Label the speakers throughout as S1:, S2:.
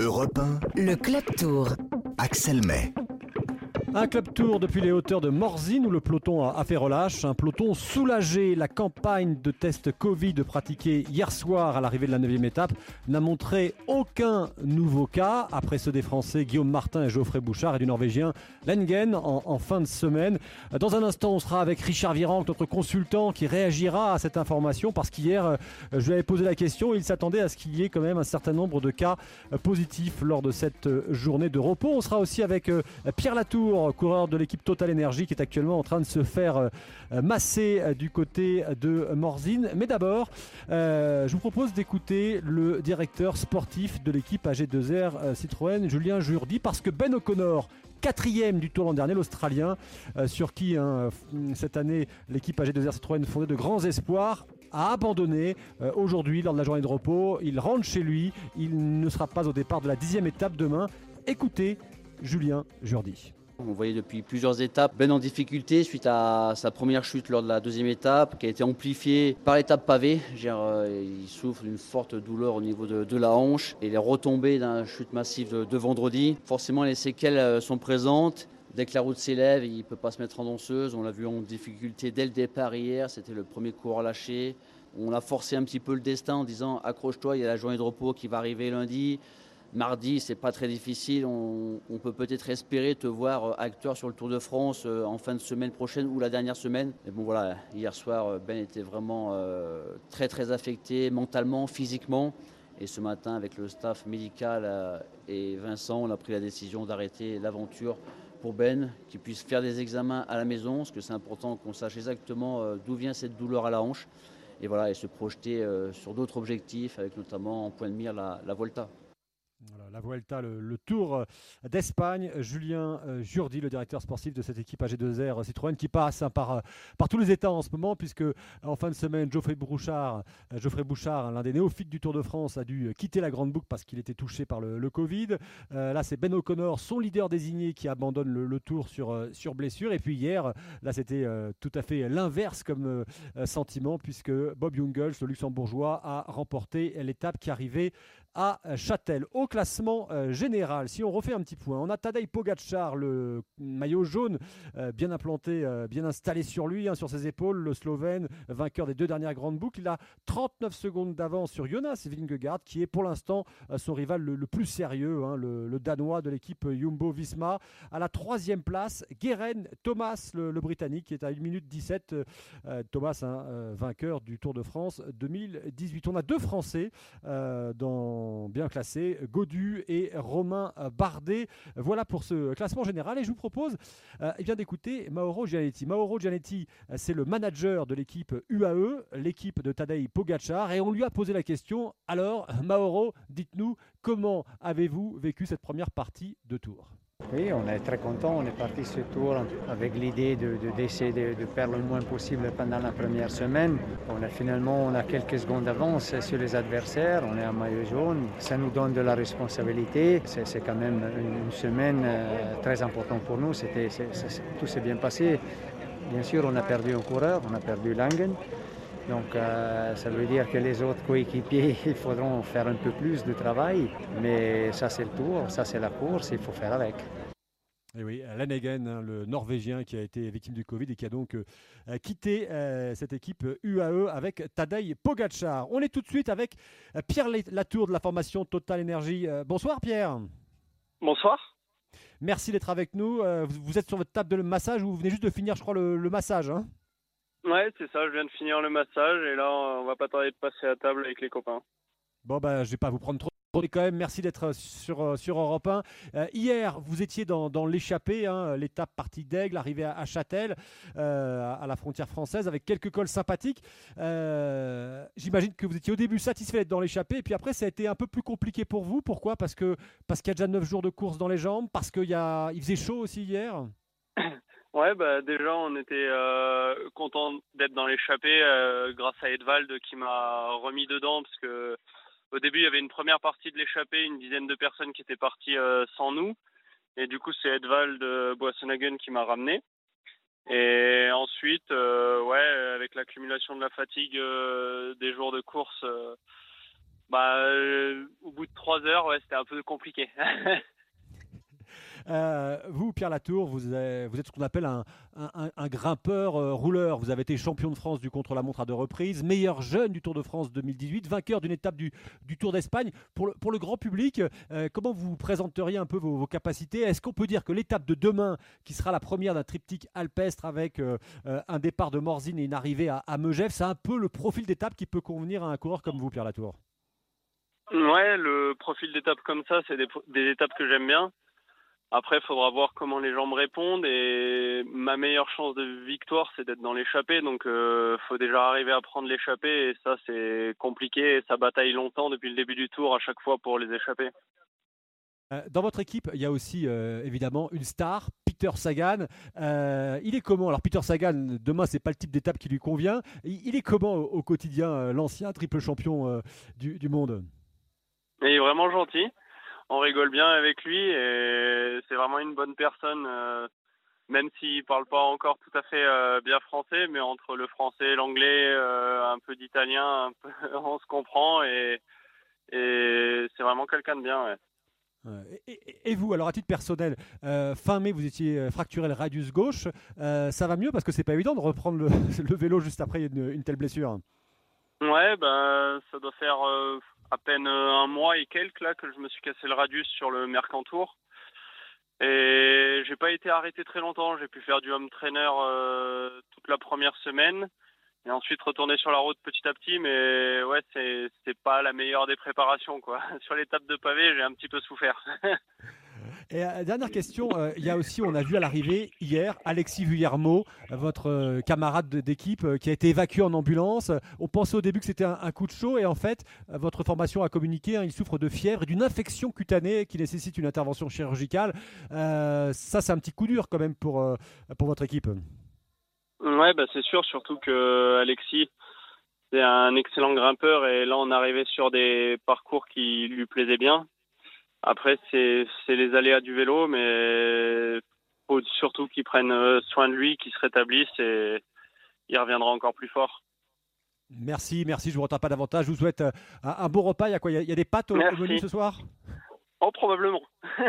S1: Europe 1,
S2: Le Club Tour.
S1: Axel May.
S3: Un club tour depuis les hauteurs de Morzine où le peloton a fait relâche. Un peloton soulagé. La campagne de test Covid pratiquée hier soir à l'arrivée de la 9 étape n'a montré aucun nouveau cas après ceux des Français Guillaume Martin et Geoffrey Bouchard et du Norvégien Lengen en, fin de semaine. Dans un instant, on sera avec Richard Virenque, notre consultant, qui réagira à cette information parce qu'hier, euh, je lui avais posé la question. Il s'attendait à ce qu'il y ait quand même un certain nombre de cas euh, positifs lors de cette euh, journée de repos. On sera aussi avec Pierre Latour, coureur de l'équipe Total Energy, qui est actuellement en train de se faire euh, masser euh, du côté de Morzine. Mais d'abord, euh, je vous propose d'écouter le directeur sportif de l'équipe AG2R euh, Citroën, Julien Jourdi, parce que Ben O'Connor quatrième du tour l'an dernier, l'Australien, sur qui hein, cette année l'équipe AG2R Citroën fondait de grands espoirs, a abandonné aujourd'hui lors de la journée de repos. Il rentre chez lui, il ne sera pas au départ de la dixième étape demain. Écoutez Julien Jourdi.
S4: On voyait depuis plusieurs étapes Ben en difficulté suite à sa première chute lors de la deuxième étape qui a été amplifiée par l'étape pavée. Euh, il souffre d'une forte douleur au niveau de, la hanche et les retombées d'une chute massive de, vendredi. Forcément les séquelles euh, sont présentes. Dès que la route s'élève, il ne peut pas se mettre en danseuse. On l'a vu en difficulté dès le départ hier. C'était le premier cours lâché. On a forcé un petit peu le destin en disant accroche-toi, il y a la journée de repos qui va arriver lundi. Mardi, c'est pas très difficile. On, peut peut-être espérer te voir euh, acteur sur le Tour de France euh, en fin de semaine prochaine ou la dernière semaine. Mais bon, voilà, hier soir, euh, Ben était vraiment très très affecté mentalement, physiquement. Et ce matin, avec le staff médical et Vincent, on a pris la décision d'arrêter l'aventure pour Ben, qu'il puisse faire des examens à la maison, parce que c'est important qu'on sache exactement d'où vient cette douleur à la hanche. Et voilà, et se projeter sur d'autres objectifs, avec notamment en point de mire la Volta.
S3: La Vuelta, le, Tour euh, d'Espagne. Julien euh, Jourdi, le directeur sportif de cette équipe AG2R Citroën, qui passe hein, par, euh, par tous les états en ce moment, puisque en fin de semaine, Geoffrey Bouchard, euh, Geoffrey Bouchard hein, l'un des néophytes du Tour de France, a dû euh, quitter la grande boucle parce qu'il était touché par le, Covid. Euh, là, c'est Ben O'Connor, son leader désigné, qui abandonne le, Tour sur, euh, sur blessure. Et puis hier, là, c'était euh, tout à fait l'inverse comme euh, euh, sentiment, puisque Bob Jungels, le luxembourgeois, a remporté l'étape qui arrivait à Châtel. Au classement euh, général, si on refait un petit point, on a Tadej Pogacar, le maillot jaune, euh, bien implanté, euh, bien installé sur lui, hein, sur ses épaules, le Slovène, vainqueur des deux dernières grandes boucles. Il a 39 secondes d'avance sur Jonas Vingegaard, qui est pour l'instant son rival le, plus sérieux, hein, le, Danois de l'équipe Jumbo-Visma. À la troisième place, Guérin Thomas, le, Britannique, qui est à 1 minute 17. euh, euh, Thomas, hein, vainqueur du Tour de France 2018. On a deux Français euh, bien classés, Godu et Romain Bardet. Voilà pour ce classement général. Et je vous propose euh, eh d'écouter Mauro Gianetti. Mauro Gianetti, euh, c'est le manager de l'équipe UAE, l'équipe de Tadej Pogacar. Et on lui a posé la question, alors Mauro, dites-nous, comment avez-vous vécu cette première partie de Tour?
S5: Oui, on est très content. On est parti ce tour avec l'idée de, de- d'essayer de, perdre le moins possible pendant la première semaine. On a finalement on a quelques secondes d'avance sur les adversaires. On est en maillot jaune. Ça nous donne de la responsabilité. C'est, quand même une, semaine euh, très importante pour nous. Tout s'est bien passé. Bien sûr, on a perdu un coureur. On a perdu Langen. Donc euh, ça veut dire que les autres coéquipiers, il faudront faire un peu plus de travail. Mais ça c'est le tour, ça c'est la course, il faut faire avec.
S3: Et oui, Lanegen, hein, le Norvégien qui a été victime du Covid et qui a donc euh, quitté euh, cette équipe UAE avec Tadej Pogacar. On est tout de suite avec Pierre Latour de la formation Total Energy. Bonsoir Pierre.
S6: Bonsoir.
S3: Merci d'être avec nous. Vous, vous êtes sur votre table de massage ou vous venez juste de finir, je crois, le, le massage. hein?
S6: Ouais, c'est ça, je viens de finir le massage et là, on va pas tarder de passer à table avec les copains.
S3: Bon, bah, je vais pas vous prendre trop. mais quand même, merci d'être sur, euh, sur Europe 1. Euh, hier, vous étiez dans, dans l'échappée, hein, l'étape partie d'Aigle, arrivé à, à Châtel, euh, à la frontière française, avec quelques cols sympathiques. Euh, J'imagine que vous étiez au début satisfait d'être dans l'échappée, et puis après, ça a été un peu plus compliqué pour vous. Pourquoi? Parce que parce qu'il y a déjà 9 jours de course dans les jambes, parce qu'il il faisait chaud aussi hier?
S6: Ouais, bah déjà, on était euh, content d'être dans l'échappée euh, grâce à Edvald qui m'a remis dedans parce que au début, il y avait une première partie de l'échappée, une dizaine de personnes qui étaient parties euh, sans nous. Et du coup, c'est Edvald euh, Boissonhagen qui m'a ramené. Et ensuite, euh, ouais, avec l'accumulation de la fatigue euh, des jours de course, Bah, au bout de trois heures, ouais, c'était un peu compliqué.
S3: Euh, vous, Pierre Latour, vous êtes, ce qu'on appelle un, grimpeur euh, rouleur. Vous avez été champion de France du contre-la-montre à deux reprises, meilleur jeune du Tour de France 2018, vainqueur d'une étape du, Tour d'Espagne. Pour le, grand public, euh, comment vous présenteriez un peu vos, capacités? Est-ce qu'on peut dire que l'étape de demain, qui sera la première d'un triptyque alpestre avec un départ de Morzine et une arrivée à, à c'est un peu le profil d'étape qui peut convenir à un coureur comme vous, Pierre Latour?
S6: Ouais, le profil d'étape comme ça, c'est des étapes que j'aime bien. Après, il faudra voir comment les gens me répondent. Et ma meilleure chance de victoire, c'est d'être dans l'échappée. Donc, il euh, faut déjà arriver à prendre l'échappée. Et ça, c'est compliqué. Et ça bataille longtemps depuis le début du tour à chaque fois pour les échapper.
S3: Euh, dans votre équipe, il y a aussi euh, évidemment une star, Peter Sagan. il est comment? Alors Peter Sagan, demain c'est pas le type d'étape qui lui convient. Il, est comment au, quotidien, l'ancien triple champion du, du monde?
S6: Il est vraiment gentil on rigole bien avec lui et c'est vraiment une bonne personne, euh, même s'il parle pas encore tout à fait euh, bien français, mais entre le français, l'anglais, euh, un peu d'italien, on se comprend et, c'est vraiment quelqu'un de bien.
S3: Et, vous, alors à titre personnel, fin mai, vous étiez fracturé le radius gauche. ça va mieux parce que c'est pas évident de reprendre le, vélo juste après une, une, telle blessure?
S6: Ouais, ben ça doit faire à peine euh, un mois et quelques là que je me suis cassé le radius sur le Mercantour. Et j'ai pas été arrêté très longtemps. J'ai pu faire du home trainer euh, toute la première semaine et ensuite retourner sur la route petit à petit. Mais ouais, c'est c'est pas la meilleure des préparations quoi. Sur l'étape de pavé, j'ai un petit peu souffert.
S3: Et euh, dernière question, euh, il y a aussi, on a vu à l'arrivée hier, Alexis Vuillermo, votre euh, camarade d'équipe, qui a été évacué en ambulance. On pensait au début que c'était un, coup de chaud et en fait, votre formation a communiqué, hein, il souffre de fièvre et d'une infection cutanée qui nécessite une intervention chirurgicale. ça, c'est un petit coup dur quand même pour, pour votre équipe.
S6: Ouais, bah c'est sûr, surtout que Alexis, c'est un excellent grimpeur et là, on arrivait sur des parcours qui lui plaisaient bien. Après, c'est les aléas du vélo, mais faut surtout qu'il prenne euh, soin de lui, qu'il se rétablisse et il reviendra encore plus fort.
S3: Merci, merci. Je ne vous retiens pas davantage. Je vous souhaite euh, un, beau repas. Il y a quoi? Il y, a, des pâtes au, menu ce soir?
S6: Oh, probablement.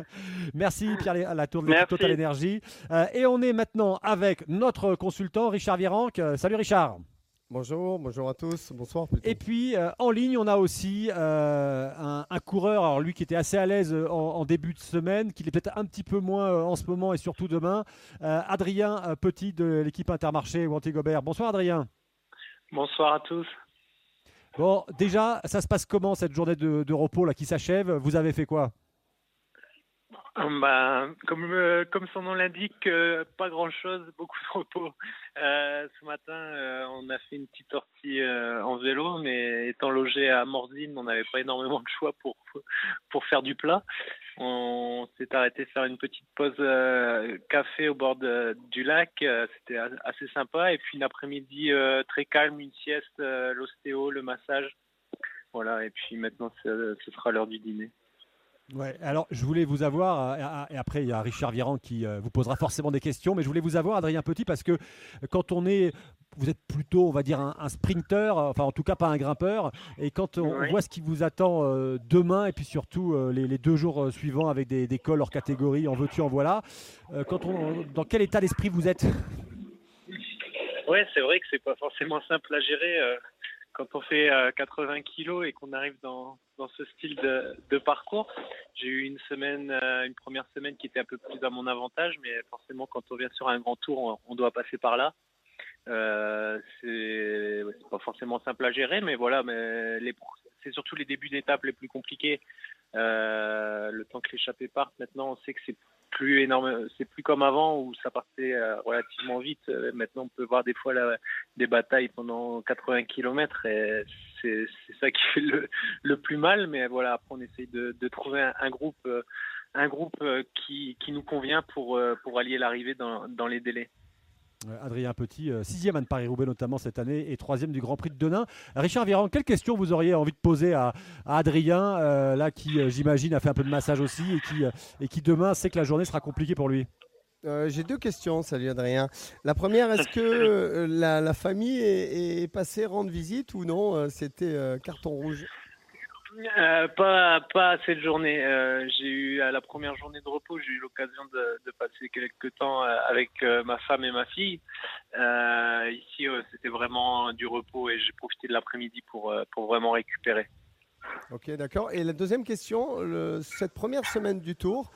S3: merci Pierre la tour de Total Énergie. Euh, et on est maintenant avec notre consultant Richard Virenque. salut Richard.
S1: Bonjour, bonjour à tous, bonsoir.
S3: Et puis euh, en ligne, on a aussi euh, un, coureur, alors lui qui était assez à l'aise euh, en, début de semaine, qui est peut-être un petit peu moins en ce moment et surtout demain, Adrien Petit de l'équipe Intermarché Wanty Gobert. Bonsoir Adrien.
S2: Bonsoir à tous.
S3: Bon, déjà, ça se passe comment cette journée de, de repos là qui s'achève? Vous avez fait quoi?
S2: bah, comme, euh, comme son nom l'indique, euh, pas grand-chose, beaucoup de repos. Euh, ce matin, on a fait une petite sortie en vélo, mais étant logé à Morzine, on n'avait pas énormément de choix pour, pour faire du plat. On s'est arrêté faire une petite pause café au bord du lac. C'était assez sympa. Et puis une après-midi très calme, une sieste, l'ostéo, le massage. Voilà, et puis maintenant, ce sera l'heure du dîner.
S3: Ouais, alors je voulais vous avoir, euh, et après il y a Richard Viran qui euh, vous posera forcément des questions, mais je voulais vous avoir, Adrien Petit, parce que quand on est, vous êtes plutôt, on va dire, un, sprinter, enfin en tout cas pas un grimpeur, et quand on voit ce qui vous attend euh, demain, et puis surtout les, deux jours suivants avec des, des cols hors catégorie, en veux-tu, en voilà, quand on, dans quel état d'esprit vous êtes?
S2: Ouais, c'est vrai que c'est pas forcément simple à gérer quand on fait 80 euh, kilos et qu'on arrive dans, dans, ce style de, parcours, j'ai eu une semaine, euh, une première semaine qui était un peu plus à mon avantage, mais forcément quand on vient sur un grand tour, on, doit passer par là. Euh, c'est pas forcément simple à gérer, mais voilà, mais c'est surtout les débuts d'étape les plus compliqués. Euh, le temps que l'échappée parte, maintenant, on sait que c'est plus énorme, c'est plus comme avant où ça partait euh, relativement vite. Euh, maintenant, on peut voir des fois des batailles pendant 80 km et c'est ça qui fait le, le, plus mal. Mais voilà, après, on essaye de, de trouver un, groupe, euh, un groupe qui, qui nous convient pour, pour allier l'arrivée dans, dans les délais.
S3: Adrien Petit, euh, sixième à Paris-Roubaix notamment cette année et troisième du Grand Prix de Denain. Richard Viran, quelle question vous auriez envie de poser à, Adrien, euh, là qui euh, j'imagine a fait un peu de massage aussi et qui, et qui demain sait que la journée sera compliquée pour lui?
S1: J'ai deux questions, salut Adrien. La première, est-ce que la, famille est, passée rendre visite ou non? C'était carton rouge
S2: euh, pas, pas assez de journées. Euh, j'ai eu à la première journée de repos, j'ai eu l'occasion de, passer quelques temps euh, avec ma femme et ma fille. Ici, c'était vraiment du repos et j'ai profité de l'après-midi pour, pour vraiment récupérer.
S1: Ok, d'accord. Et la deuxième question, cette première semaine du Tour,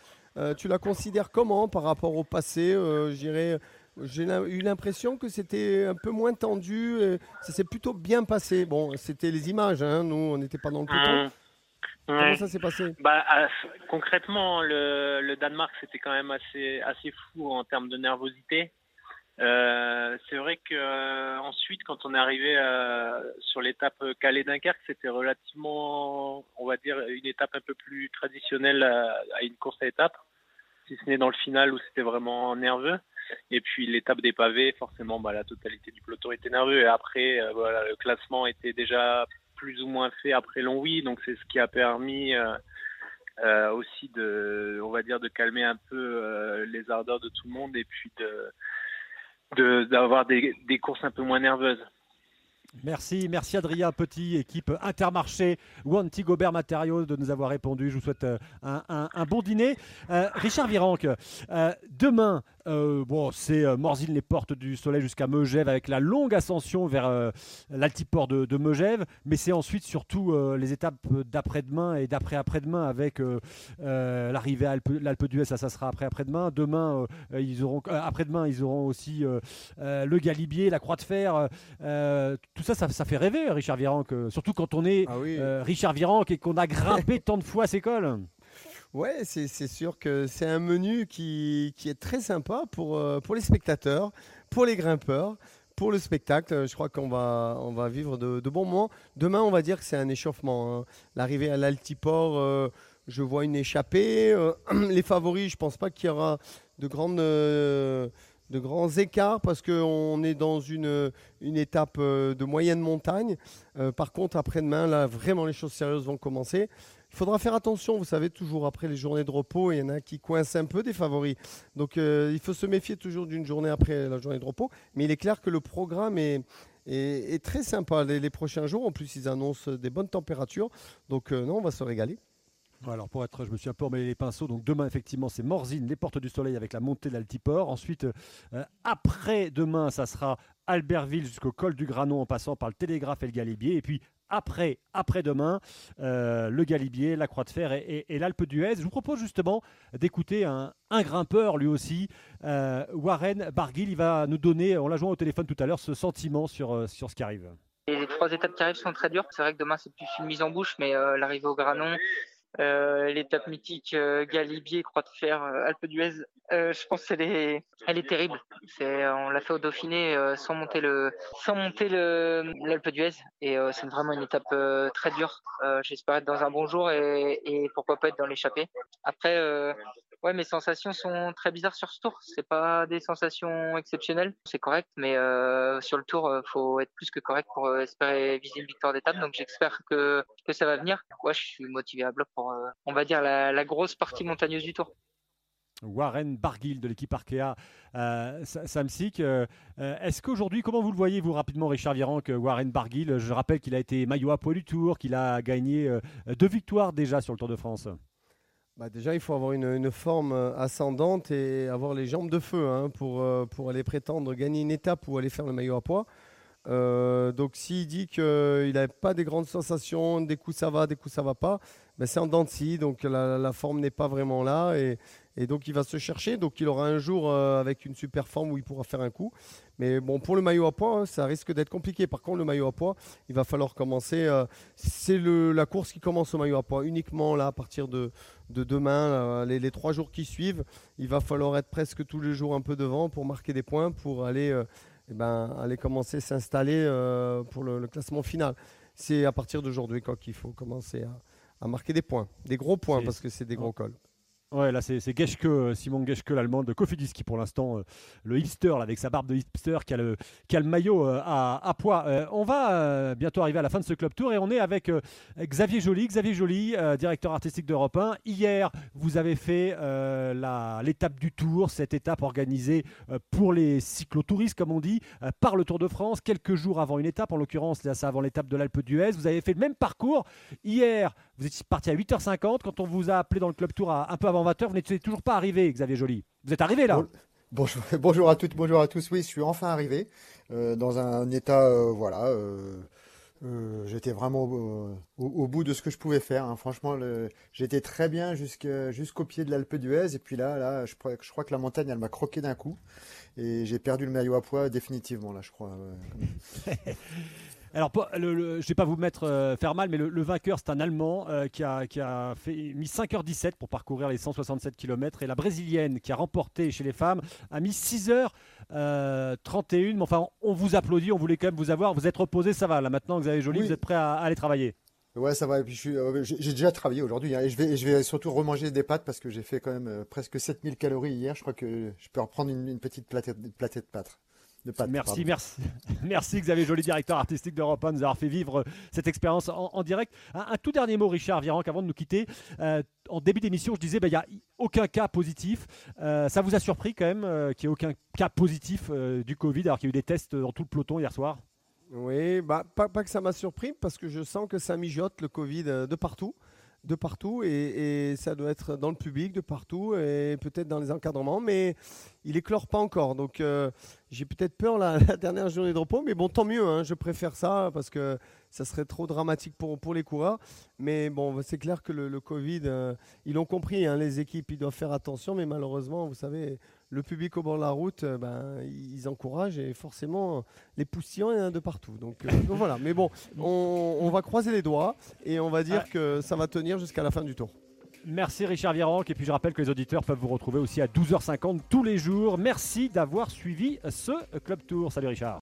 S1: tu la considères comment par rapport au passé J'irais j'ai eu l'impression que c'était un peu moins tendu. Et ça s'est plutôt bien passé. Bon, c'était les images, hein, nous, on n'était pas dans le peloton.
S2: Mmh.
S1: Comment
S2: Ouais.
S1: ça s'est passé?
S2: Bah, euh, concrètement, le, le Danemark, c'était quand même assez, assez fou en termes de nervosité. Euh, c'est vrai que euh, ensuite, quand on est arrivé euh, sur l'étape Calais-Dunkerque, c'était relativement, on va dire, une étape un peu plus traditionnelle à, à une course à étapes, si ce n'est dans le final où c'était vraiment nerveux. Et puis l'étape des pavés, forcément, bah, la totalité du peloton était nerveux. Et après, euh, voilà, le classement était déjà plus ou moins fait après Longwy, donc c'est ce qui a permis euh, euh, aussi de, on va dire, de calmer un peu les ardeurs de tout le monde et puis de d'avoir des courses un peu moins nerveuses.
S3: Merci, merci Adrien Petit, équipe Intermarché ou Anti-Gobert Matériaux de nous avoir répondu. Je vous souhaite euh, un, bon dîner. Euh, Richard Virenque, euh, demain, euh, bon, c'est Morzine les portes du soleil jusqu'à Megève avec la longue ascension vers l'altiport de, de Megève, mais c'est ensuite surtout les étapes d'après-demain et d'après-après-demain avec l'arrivée à Alpe- l'Alpe d'Huez, ça, ça sera après-après-demain. Demain, ils auront, après-demain, ils auront aussi le Galibier, la Croix de Fer. euh, tout ça, ça, ça fait rêver, Richard Virenque, surtout quand on est
S1: Ah oui.
S3: euh, Richard Virenque et qu'on a grimpé tant de fois à ces cols.
S1: Ouais, c'est sûr que c'est un menu qui, qui est très sympa pour, euh, pour les spectateurs, pour les grimpeurs, pour le spectacle. Je crois qu'on va, on va vivre de, de bons moments. Demain, on va dire que c'est un échauffement. hein. L'arrivée à l'Altiport, euh, je vois une échappée. Euh, les favoris, je pense pas qu'il y aura de grandes. euh, de grands écarts parce qu'on est dans une, une étape euh, de moyenne montagne. Euh, par contre, après-demain, là, vraiment, les choses sérieuses vont commencer. Il faudra faire attention, vous savez, toujours après les journées de repos, il y en a qui coincent un peu des favoris. Donc euh, il faut se méfier toujours d'une journée après la journée de repos. Mais il est clair que le programme est, est, très sympa les, les prochains jours. En plus, ils annoncent des bonnes températures. Donc non, on va se régaler.
S3: Alors pour être, je me suis un peu emmêlé les pinceaux. Donc demain effectivement c'est Morzine, les portes du soleil avec la montée de l'Altiport. Ensuite euh, après demain ça sera Albertville jusqu'au col du Granon en passant par le Télégraphe et le Galibier. Et puis après après demain euh, le Galibier, la Croix de Fer et, l'Alpe d'Huez. Je vous propose justement d'écouter un, grimpeur lui aussi, euh, Warren Barguil. Il va nous donner, on l'a joué au téléphone tout à l'heure, ce sentiment sur sur ce qui arrive.
S7: Les trois étapes qui arrivent sont très dures. C'est vrai que demain, c'est plus une mise en bouche, mais l'arrivée au Granon, l'étape mythique euh, Galibier, Croix de Fer, euh, Alpe d'Huez, euh, je pense qu'elle est, elle est terrible. C'est, on l'a fait au Dauphiné euh, sans monter le, sans monter le l'Alpe d'Huez, et euh, c'est vraiment une étape euh, très dure. Euh, J'espère être dans un bon jour et, et pourquoi pas être dans l'échappée. Après, euh, ouais, mes sensations sont très bizarres sur ce tour. C'est pas des sensations exceptionnelles, c'est correct, mais euh, sur le tour, euh, faut être plus que correct pour euh, espérer viser une victoire d'étape. Donc j'espère que que ça va venir. Ouais, je suis motivé à bloc pour, euh, on va dire la, la grosse partie montagneuse du tour.
S3: Warren Barguil de l'équipe Arkea euh, Sa- Samsic. Euh, euh, Est-ce qu'aujourd'hui, comment vous le voyez, vous rapidement, Richard Virenque, Warren Barguil Je rappelle qu'il a été maillot à poids du Tour, qu'il a gagné euh, deux victoires déjà sur le Tour de France.
S1: Bah, déjà, il faut avoir une, une forme ascendante et avoir les jambes de feu hein, pour, euh, pour aller prétendre gagner une étape ou aller faire le maillot à poids. Euh, donc s'il dit qu'il n'a pas des grandes sensations, des coups ça va, des coups ça va pas, ben c'est en dents de scie, donc la, forme n'est pas vraiment là et, donc il va se chercher. Donc il aura un jour euh, avec une super forme où il pourra faire un coup. Mais bon, pour le maillot à poids, hein, ça risque d'être compliqué. Par contre, le maillot à poids, il va falloir commencer. euh, c'est la course qui commence au maillot à poids uniquement là à partir de, de demain, les, trois jours qui suivent. Il va falloir être presque tous les jours un peu devant pour marquer des points, pour aller, euh, eh ben, aller commencer s'installer euh, pour le, classement final. C'est à partir d'aujourd'hui qu'il faut commencer à, à marquer des points, des gros points parce que c'est des gros cols.
S3: Ouais, là c'est Geschke, euh, Simon Geschke, l'allemand de Cofidis, qui pour l'instant, euh, le hipster, avec sa barbe de hipster, qui a le, maillot euh, à, à, poids. on va bientôt arriver à la fin de ce club tour et on est avec Xavier Joly. Xavier Joly, directeur artistique d'Europe 1. Hier, vous avez fait l'étape du tour, cette étape organisée pour les cyclotouristes, comme on dit, par le Tour de France, quelques jours avant une étape, en l'occurrence, là, c'est avant l'étape de l'Alpe d'Huez. Vous avez fait le même parcours. Hier, vous étiez parti à 8h50 quand on vous a appelé dans le club tour un peu avant 20h. Vous n'êtes toujours pas arrivé, Xavier Joly. Vous êtes arrivé là
S8: bonjour, bonjour, à toutes, bonjour à tous. Oui, je suis enfin arrivé euh, dans un état, euh, voilà. Euh, j'étais vraiment au, bout de ce que je pouvais faire. Hein. Franchement, j'étais très bien jusqu'au pied de l'Alpe d'Huez. Et puis là, là je, je, crois que la montagne, elle m'a croqué d'un coup. Et j'ai perdu le maillot à poids définitivement, là, je crois.
S3: Alors, je ne vais pas vous mettre euh, faire mal, mais le, vainqueur, c'est un Allemand euh, qui, a, qui a fait, mis 5h17 pour parcourir les 167 km. Et la Brésilienne, qui a remporté chez les femmes, a mis 6h31. Euh, mais enfin, on vous applaudit, on voulait quand même vous avoir. Vous êtes reposé, ça va. Là, maintenant que vous avez joli, vous êtes prêt à, aller travailler?
S8: Ouais, ça va. Et puis j'ai déjà travaillé aujourd'hui. Hein, et je vais, je vais surtout remanger des pâtes parce que j'ai fait quand même presque 7000 calories hier. Je crois que je peux reprendre une, une petite platée, platée de pâtes
S3: merci, merci, merci Xavier Joly, directeur artistique d'Europe 1, de nous avoir fait vivre cette expérience en, direct. Un, tout dernier mot, Richard Virenque, avant de nous quitter. Euh, en début d'émission, je disais, bah, il n'y a aucun cas positif. Euh, ça vous a surpris quand même euh, qu'il n'y ait aucun cas positif du Covid, alors qu'il y a eu des tests dans tout le peloton hier soir?
S1: Oui, bah, pas, pas que ça m'a surpris, parce que je sens que ça mijote le Covid de partout de partout et, ça doit être dans le public de partout et peut-être dans les encadrements, mais il éclore pas encore. Donc euh, j'ai peut-être peur la, dernière journée de repos, mais bon, tant mieux. Hein, je préfère ça parce que ça serait trop dramatique pour, pour les coureurs. Mais bon, c'est clair que le, Covid, euh, ils l'ont compris, hein, les équipes, ils doivent faire attention, mais malheureusement, vous savez, le public au bord de la route, euh, ben, ils encouragent et forcément les poussillants, il y en a de partout. Donc, euh, voilà, mais bon, on, va croiser les doigts et on va dire que ça va tenir jusqu'à la fin du tour.
S3: Merci Richard Virenque et puis je rappelle que les auditeurs peuvent vous retrouver aussi à 12h50 tous les jours. Merci d'avoir suivi ce Club Tour. Salut Richard.